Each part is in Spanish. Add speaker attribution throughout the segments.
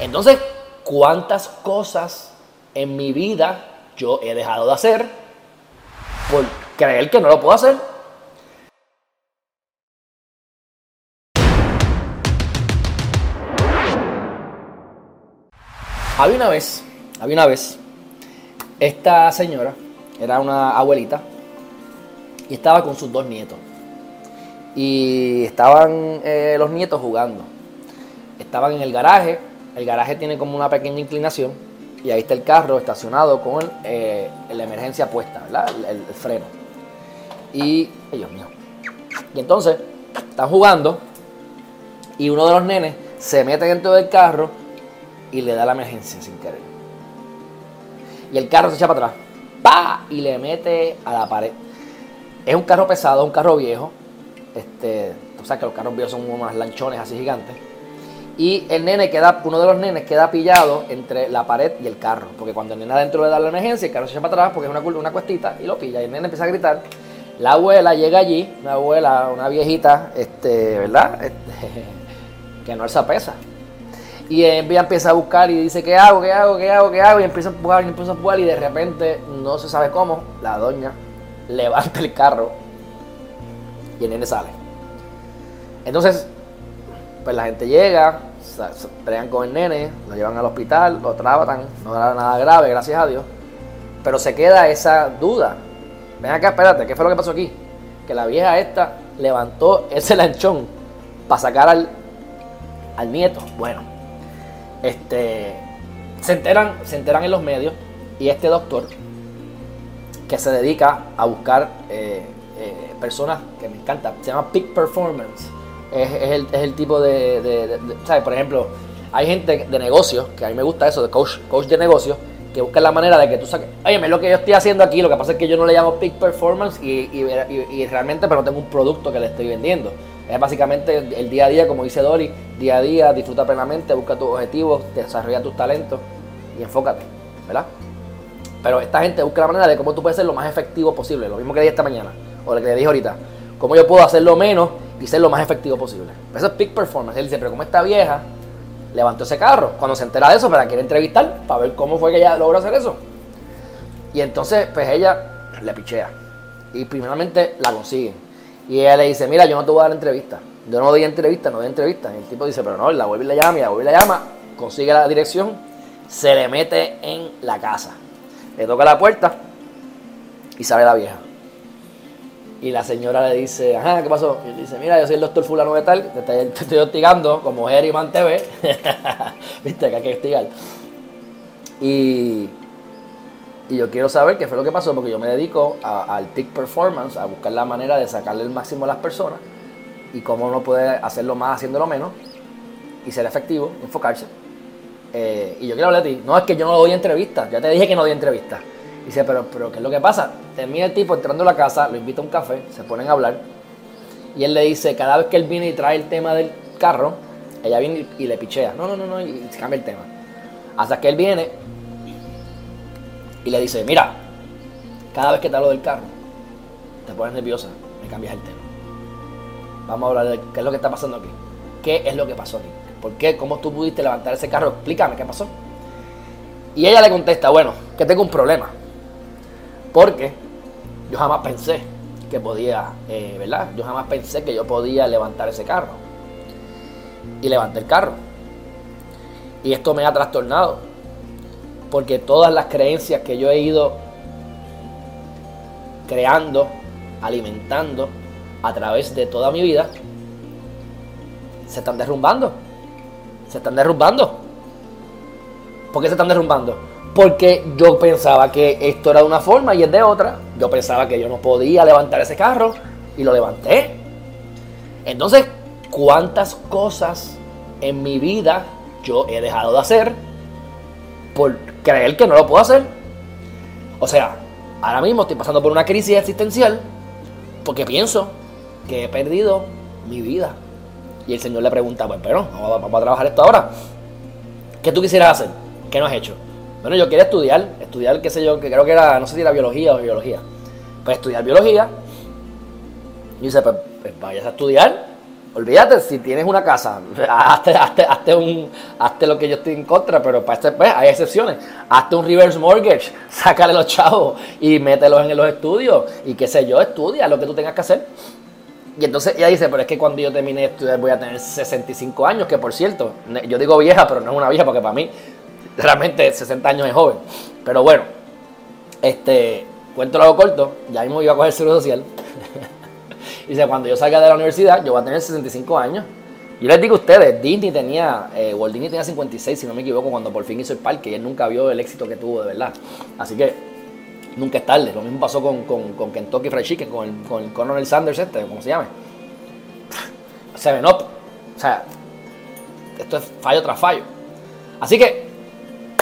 Speaker 1: Entonces, ¿cuántas cosas en mi vida yo he dejado de hacer por creer que no lo puedo hacer? Había una vez, había una vez, esta señora era una abuelita y estaba con sus dos nietos. Y estaban eh, los nietos jugando. Estaban en el garaje. El garaje tiene como una pequeña inclinación. Y ahí está el carro estacionado con eh, la emergencia puesta, ¿verdad? El, freno. Y, ay Dios mío. Y entonces, están jugando. Y uno de los nenes se mete dentro del carro y le da la emergencia sin querer. Y el carro se echa para atrás. ¡Pa! Y le mete a la pared. Es un carro pesado, un carro viejo. Este, tú sabes que los carros viejos son unos lanchones así gigantes. Y el nene queda, uno de los nenes queda pillado entre la pared y el carro. Porque cuando el nene adentro le da la emergencia, el carro se echa para atrás porque es una, una cuestita y lo pilla. Y el nene empieza a gritar. La abuela llega allí, una abuela, una viejita, este, ¿verdad? Este, que no alza pesa. Y ella empieza a buscar y dice, ¿qué hago? ¿Qué hago? ¿Qué hago? ¿Qué hago? Y empieza a empujar y empieza a empujar y de repente, no se sabe cómo, la doña levanta el carro y el nene sale. Entonces, pues la gente llega, pelean con el nene, lo llevan al hospital, lo tratan, no era nada grave, gracias a Dios. Pero se queda esa duda. Ven acá, espérate, ¿qué fue lo que pasó aquí? Que la vieja esta levantó ese lanchón para sacar al, al nieto. Bueno, este, se, enteran, se enteran en los medios y este doctor que se dedica a buscar eh, eh, personas que me encanta, se llama Peak Performance. Es, el, tipo de, ¿sabes? Por ejemplo, hay gente de negocios, que a mí me gusta eso, de coach, coach de negocios, que busca la manera de que tú saques, oye, lo que yo estoy haciendo aquí, lo que pasa es que yo no le llamo Peak Performance y, y realmente pero no tengo un producto que le estoy vendiendo. Es básicamente el día a día, como dice Dori, día a día, disfruta plenamente, busca tus objetivos, desarrolla tus talentos y enfócate, ¿verdad? Pero esta gente busca la manera de cómo tú puedes ser lo más efectivo posible, lo mismo que dije esta mañana, o lo que le dije ahorita, cómo yo puedo hacerlo menos y ser lo más efectivo posible. Eso es peak performance. Él dice, pero como esta vieja levantó ese carro, cuando se entera de eso, para quiere entrevistar, para ver cómo fue que ella logró hacer eso. Y entonces, pues ella le pichea. Y primeramente la consigue y ella le dice, mira, yo no te voy a dar entrevista. Yo no doy entrevista, no doy entrevista. Y el tipo dice, pero no, la vuelve y la llama, y la vuelve y la llama, consigue la dirección, se le mete en la casa. Le toca la puerta y sale la vieja. Y la señora le dice, ajá, ¿qué pasó? Y él dice, mira, yo soy el doctor fulano de tal, te estoy, hostigando como Geriman TV. Viste que hay que hostigar. Y y yo quiero saber qué fue lo que pasó, porque yo me dedico al TIC performance, a buscar la manera de sacarle el máximo a las personas y cómo uno puede hacerlo más haciéndolo menos y ser efectivo, enfocarse. Eh, y yo quiero hablar de ti. No es que yo no doy entrevistas, ya te dije que no doy entrevistas. Dice, pero, pero ¿qué es lo que pasa? Termina el tipo entrando a la casa, lo invita a un café, se ponen a hablar. Y él le dice, cada vez que él viene y trae el tema del carro, ella viene y, le pichea. No, no, no, no, y cambia el tema. Hasta que él viene y le dice, mira, cada vez que te hablo del carro, te pones nerviosa, me cambias el tema. Vamos a hablar de qué es lo que está pasando aquí. ¿Qué es lo que pasó aquí? ¿Por qué? ¿Cómo tú pudiste levantar ese carro? Explícame qué pasó. Y ella le contesta, bueno, que tengo un problema. Porque yo jamás pensé que podía, eh, ¿verdad? Yo jamás pensé que yo podía levantar ese carro. Y levanté el carro. Y esto me ha trastornado porque todas las creencias que yo he ido creando, alimentando a través de toda mi vida, se están derrumbando. Se están derrumbando. ¿Por qué se están derrumbando? Porque yo pensaba que esto era de una forma y es de otra. Yo pensaba que yo no podía levantar ese carro y lo levanté. Entonces, ¿cuántas cosas en mi vida yo he dejado de hacer por creer que no lo puedo hacer. O sea, ahora mismo estoy pasando por una crisis existencial porque pienso que he perdido mi vida. Y el Señor le pregunta, pues, pero vamos a, trabajar esto ahora. ¿Qué tú quisieras hacer? ¿Qué no has hecho? Bueno, yo quería estudiar, estudiar, qué sé yo, que creo que era, no sé si era biología o biología. Pues estudiar biología. Y dice, pues, pues vayas a estudiar Olvídate, si tienes una casa, hazte, un, hazte lo que yo estoy en contra, pero para este, pues, hay excepciones. Hazte un reverse mortgage, sácale los chavos y mételos en los estudios y qué sé yo, estudia lo que tú tengas que hacer. Y entonces ella dice, pero es que cuando yo termine de estudiar voy a tener 65 años, que por cierto, yo digo vieja, pero no es una vieja porque para mí realmente 60 años es joven. Pero bueno, este, cuento lo corto, ya mismo iba a coger seguro social. Dice, cuando yo salga de la universidad, yo voy a tener 65 años. Yo les digo a ustedes, Disney tenía, eh, Walt Disney tenía 56, si no me equivoco, cuando por fin hizo el parque y él nunca vio el éxito que tuvo de verdad. Así que nunca es tarde. Lo mismo pasó con, con, Kentucky Fried Chicken, con el, con el Colonel Sanders este, ¿cómo se llama? Seven Up. O sea, esto es fallo tras fallo. Así que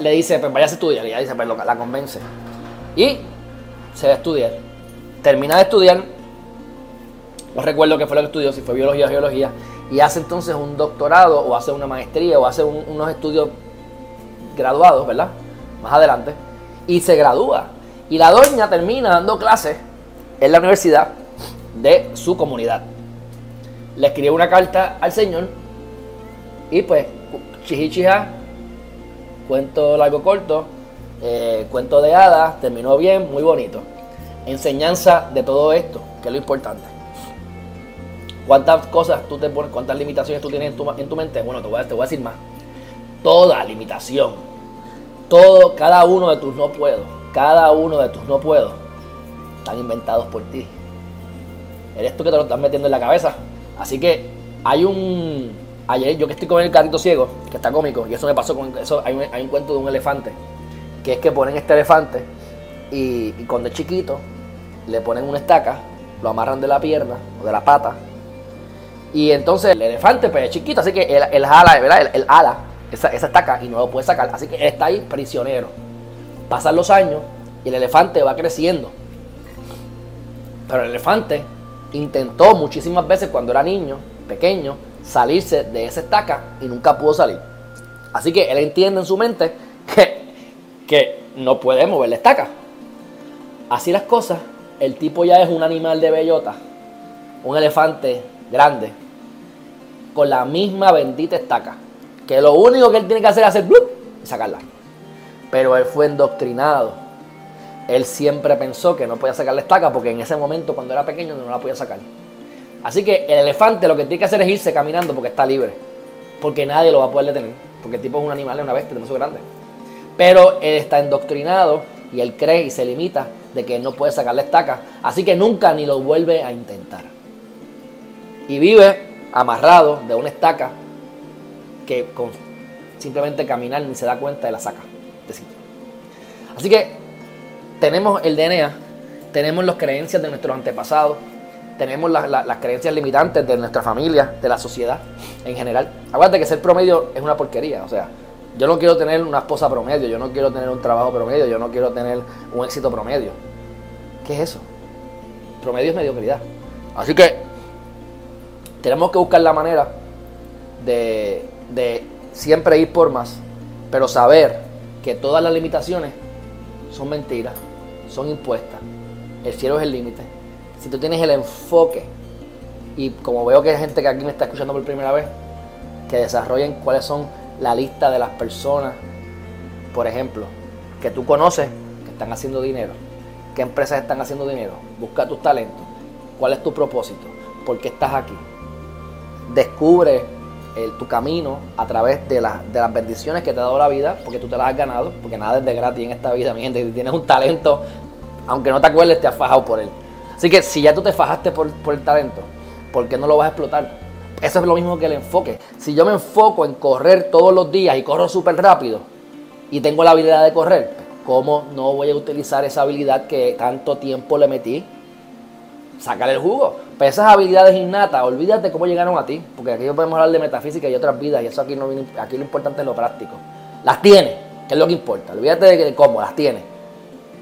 Speaker 1: le dice, pues vaya a estudiar. Y ella dice, pues la convence. Y se va a estudiar. Termina de estudiar no recuerdo qué fue lo que estudió, si fue biología o geología, y hace entonces un doctorado o hace una maestría o hace unos estudios graduados, ¿verdad? Más adelante, y se gradúa. Y la doña termina dando clases en la universidad de su comunidad. Le escribe una carta al señor y pues, chihichija, cuento largo corto, eh, cuento de hadas, terminó bien, muy bonito. Enseñanza de todo esto, que es lo importante. ¿Cuántas cosas tú te pones, cuántas limitaciones tú tienes en tu, en tu mente? Bueno, te voy, a, te voy a decir más. Toda limitación, todo, cada uno de tus no puedo, cada uno de tus no puedo, están inventados por ti. Eres tú que te lo estás metiendo en la cabeza. Así que hay un. Ayer, yo que estoy con el carrito ciego, que está cómico, y eso me pasó con. Eso, hay, un, hay un cuento de un elefante, que es que ponen este elefante y, cuando es chiquito, le ponen una estaca, lo amarran de la pierna o de la pata y entonces el elefante pues es chiquito, así que el, ala, ¿verdad? El, ala, esa, esa estaca y no lo puede sacar. Así que él está ahí prisionero. Pasan los años y el elefante va creciendo. Pero el elefante intentó muchísimas veces cuando era niño, pequeño, salirse de esa estaca y nunca pudo salir. Así que él entiende en su mente que, que no puede mover la estaca. Así las cosas, el tipo ya es un animal de bellota, un elefante grande, con la misma bendita estaca. Que lo único que él tiene que hacer es hacer ¡blup! y sacarla. Pero él fue endoctrinado. Él siempre pensó que no podía sacar la estaca porque en ese momento, cuando era pequeño, no la podía sacar. Así que el elefante lo que tiene que hacer es irse caminando porque está libre. Porque nadie lo va a poder detener. Porque el tipo es un animal, es una bestia demasiado grande. Pero él está endoctrinado y él cree y se limita de que no puede sacar la estaca. Así que nunca ni lo vuelve a intentar y vive amarrado de una estaca que con simplemente caminar ni se da cuenta de la saca Así que tenemos el DNA, tenemos las creencias de nuestros antepasados, tenemos las creencias limitantes de nuestra familia, de la sociedad en general. Acuérdate que ser promedio es una porquería, o sea, yo no quiero tener una esposa promedio, yo no quiero tener un trabajo promedio, yo no quiero tener un éxito promedio. ¿Qué es eso? Promedio es mediocridad. Así que tenemos que buscar la manera de, siempre ir por más, pero saber que todas las limitaciones son mentiras, son impuestas. El cielo es el límite. Si tú tienes el enfoque, y como veo que hay gente que aquí me está escuchando por primera vez, que desarrollen cuáles son la lista de las personas, por ejemplo, que tú conoces que están haciendo dinero, qué empresas están haciendo dinero, busca tus talentos, cuál es tu propósito, por qué estás aquí, descubre tu camino a través de, las bendiciones que te ha dado la vida, porque tú te las has ganado, porque nada es de gratis en esta vida, mi gente. Si tienes un talento, aunque no te acuerdes, te has fajado por él. Así que si ya tú te fajaste por, por el talento, ¿por qué no lo vas a explotar? Eso es lo mismo que el enfoque. Si yo me enfoco en correr todos los días y corro súper rápido y tengo la habilidad de correr, ¿cómo no voy a utilizar esa habilidad que tanto tiempo le metí sacar el jugo. Pero esas habilidades innatas, olvídate cómo llegaron a ti, porque aquí podemos hablar de metafísica y otras vidas, y eso aquí, no, aquí lo importante es lo práctico. Las tienes, que es lo que importa. Olvídate de cómo, las tienes.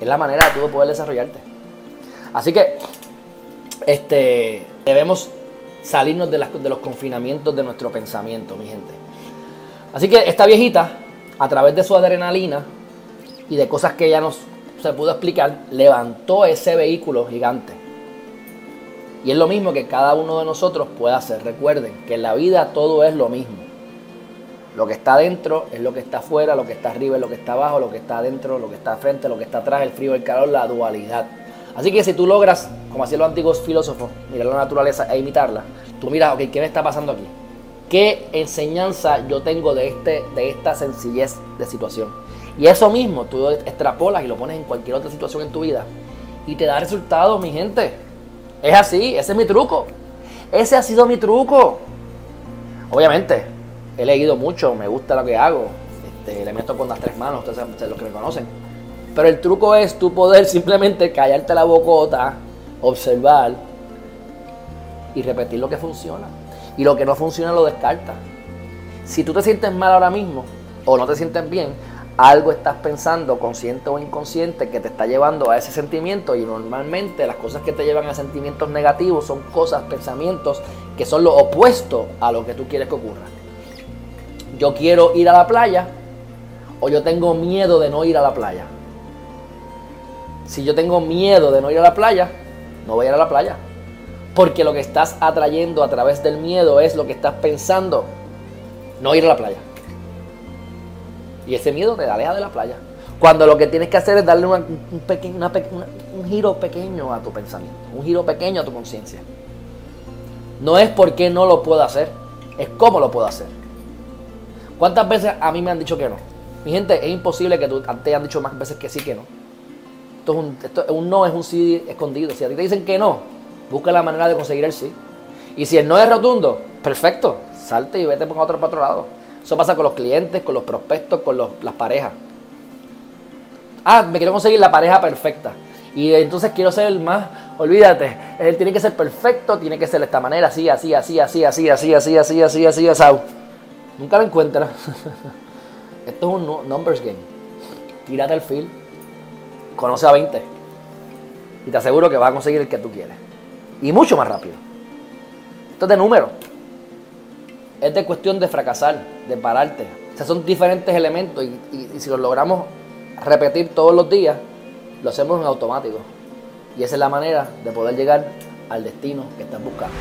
Speaker 1: Es la manera de tú poder desarrollarte. Así que este, debemos salirnos de, los confinamientos de nuestro pensamiento, mi gente. Así que esta viejita, a través de su adrenalina y de cosas que ella nos se pudo explicar, levantó ese vehículo gigante Y es lo mismo que cada uno de nosotros puede hacer. Recuerden que en la vida todo es lo mismo. Lo que está adentro es lo que está afuera, lo que está arriba es lo que está abajo, lo que está adentro, lo que está frente, lo que está atrás, el frío, el calor, la dualidad. Así que si tú logras, como hacían los antiguos filósofos, mirar la naturaleza e imitarla, tú miras, ok, ¿qué me está pasando aquí? ¿Qué enseñanza yo tengo de, este, de esta sencillez de situación? Y eso mismo tú extrapolas y lo pones en cualquier otra situación en tu vida y te da resultados, mi gente. Es así, ese es mi truco. Ese ha sido mi truco. Obviamente, he leído mucho, me gusta lo que hago. Este, le meto con las tres manos, ustedes los que me conocen. Pero el truco es tú poder simplemente callarte la bocota, observar y repetir lo que funciona. Y lo que no funciona lo descarta. Si tú te sientes mal ahora mismo o no te sientes bien, algo estás pensando, consciente o inconsciente, que te está llevando a ese sentimiento y normalmente las cosas que te llevan a sentimientos negativos son cosas, pensamientos que son lo opuesto a lo que tú quieres que ocurra. Yo quiero ir a la playa o yo tengo miedo de no ir a la playa. Si yo tengo miedo de no ir a la playa, no voy a ir a la playa. Porque lo que estás atrayendo a través del miedo es lo que estás pensando, no ir a la playa. Y ese miedo te aleja de la playa. Cuando lo que tienes que hacer es darle un, giro pequeño a tu pensamiento, un giro pequeño a tu conciencia. No es porque no lo puedo hacer, es cómo lo puedo hacer. ¿Cuántas veces a mí me han dicho que no? Mi gente, es imposible que tú te hayan dicho más veces que sí que no. Esto es un, no, es un sí escondido. Si a ti te dicen que no, busca la manera de conseguir el sí. Y si el no es rotundo, perfecto, salte y vete por otro, otro lado. Eso pasa con los clientes, con los prospectos, con las parejas. Ah, me quiero conseguir la pareja perfecta. Y entonces quiero ser el más, olvídate, él tiene que ser perfecto, tiene que ser de esta manera, así, así, así, así, así, así, así, así, así, así, así. Nunca lo encuentras. Esto es un numbers game. Tírate el feel, conoce a 20 y te aseguro que vas a conseguir el que tú quieres. Y mucho más rápido. Esto es de número es de cuestión de fracasar, de pararte. O sea, son diferentes elementos y, si los logramos repetir todos los días, lo hacemos en automático. Y esa es la manera de poder llegar al destino que estás buscando.